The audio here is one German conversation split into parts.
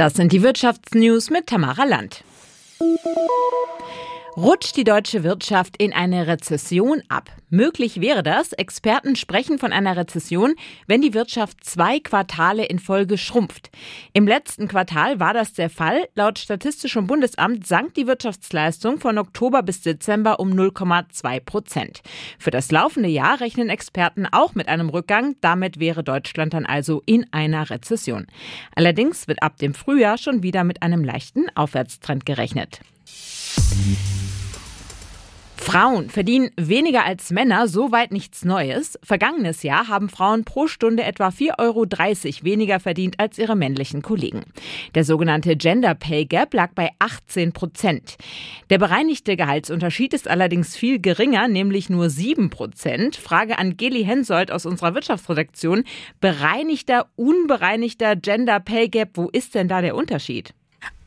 Das sind die Wirtschaftsnews mit Tamara Land. Rutscht die deutsche Wirtschaft in eine Rezession ab? Möglich wäre das. Experten sprechen von einer Rezession, wenn die Wirtschaft zwei Quartale in Folge schrumpft. Im letzten Quartal war das der Fall. Laut Statistischem Bundesamt sank die Wirtschaftsleistung von Oktober bis Dezember um 0,2 Prozent. Für das laufende Jahr rechnen Experten auch mit einem Rückgang. Damit wäre Deutschland dann also in einer Rezession. Allerdings wird ab dem Frühjahr schon wieder mit einem leichten Aufwärtstrend gerechnet. Frauen verdienen weniger als Männer, soweit nichts Neues. Vergangenes Jahr haben Frauen pro Stunde etwa 4,30 Euro weniger verdient als ihre männlichen Kollegen. Der sogenannte Gender Pay Gap lag bei 18 Prozent. Der bereinigte Gehaltsunterschied ist allerdings viel geringer, nämlich nur 7 Prozent. Frage an Geli Hensoldt aus unserer Wirtschaftsredaktion. Bereinigter, unbereinigter Gender Pay Gap, wo ist denn da der Unterschied?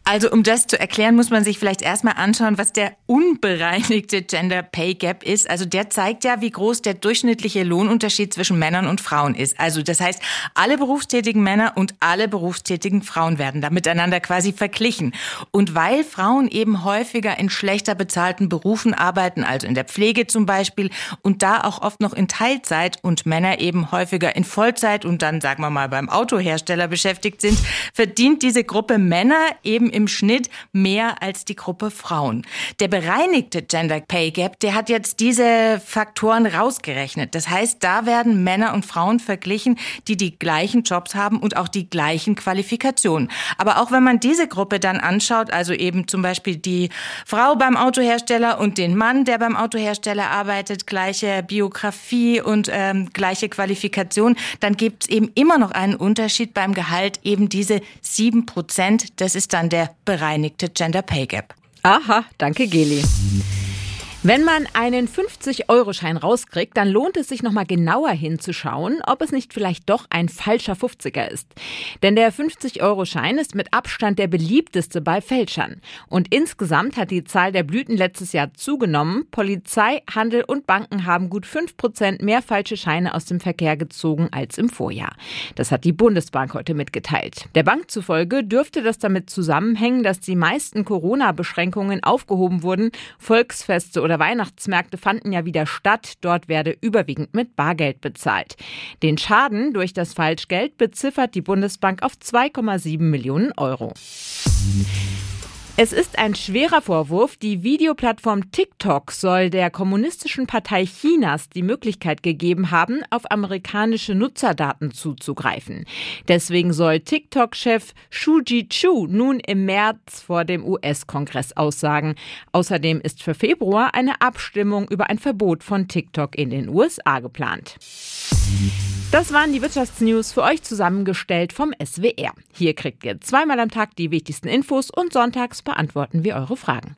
Also um das zu erklären, muss man sich vielleicht erstmal anschauen, was der unbereinigte Gender Pay Gap ist. Also der zeigt ja, wie groß der durchschnittliche Lohnunterschied zwischen Männern und Frauen ist. Also das heißt, alle berufstätigen Männer und alle berufstätigen Frauen werden da miteinander quasi verglichen. Und weil Frauen eben häufiger in schlechter bezahlten Berufen arbeiten, also in der Pflege zum Beispiel, und da auch oft noch in Teilzeit und Männer eben häufiger in Vollzeit und dann sagen wir mal beim Autohersteller beschäftigt sind, verdient diese Gruppe Männer eben im Schnitt mehr als die Gruppe Frauen. Der bereinigte Gender Pay Gap, der hat jetzt diese Faktoren rausgerechnet. Das heißt, da werden Männer und Frauen verglichen, die die gleichen Jobs haben und auch die gleichen Qualifikationen. Aber auch wenn man diese Gruppe dann anschaut, also eben zum Beispiel die Frau beim Autohersteller und den Mann, der beim Autohersteller arbeitet, gleiche Biografie und ähm, gleiche Qualifikation, dann gibt es eben immer noch einen Unterschied beim Gehalt, eben diese sieben Prozent. Das ist dann der der bereinigte Gender Pay Gap. Aha, danke Geli. Wenn man einen 50-Euro-Schein rauskriegt, dann lohnt es sich nochmal genauer hinzuschauen, ob es nicht vielleicht doch ein falscher 50er ist. Denn der 50-Euro-Schein ist mit Abstand der beliebteste bei Fälschern. Und insgesamt hat die Zahl der Blüten letztes Jahr zugenommen. Polizei, Handel und Banken haben gut 5 Prozent mehr falsche Scheine aus dem Verkehr gezogen als im Vorjahr. Das hat die Bundesbank heute mitgeteilt. Der Bank zufolge dürfte das damit zusammenhängen, dass die meisten Corona-Beschränkungen aufgehoben wurden, Volksfeste oder oder Weihnachtsmärkte fanden ja wieder statt. Dort werde überwiegend mit Bargeld bezahlt. Den Schaden durch das Falschgeld beziffert die Bundesbank auf 2,7 Millionen Euro. Es ist ein schwerer Vorwurf. Die Videoplattform TikTok soll der Kommunistischen Partei Chinas die Möglichkeit gegeben haben, auf amerikanische Nutzerdaten zuzugreifen. Deswegen soll TikTok-Chef Shu Ji-chu nun im März vor dem US-Kongress aussagen. Außerdem ist für Februar eine Abstimmung über ein Verbot von TikTok in den USA geplant. Das waren die Wirtschaftsnews für euch zusammengestellt vom SWR. Hier kriegt ihr zweimal am Tag die wichtigsten Infos und sonntags beantworten wir eure Fragen.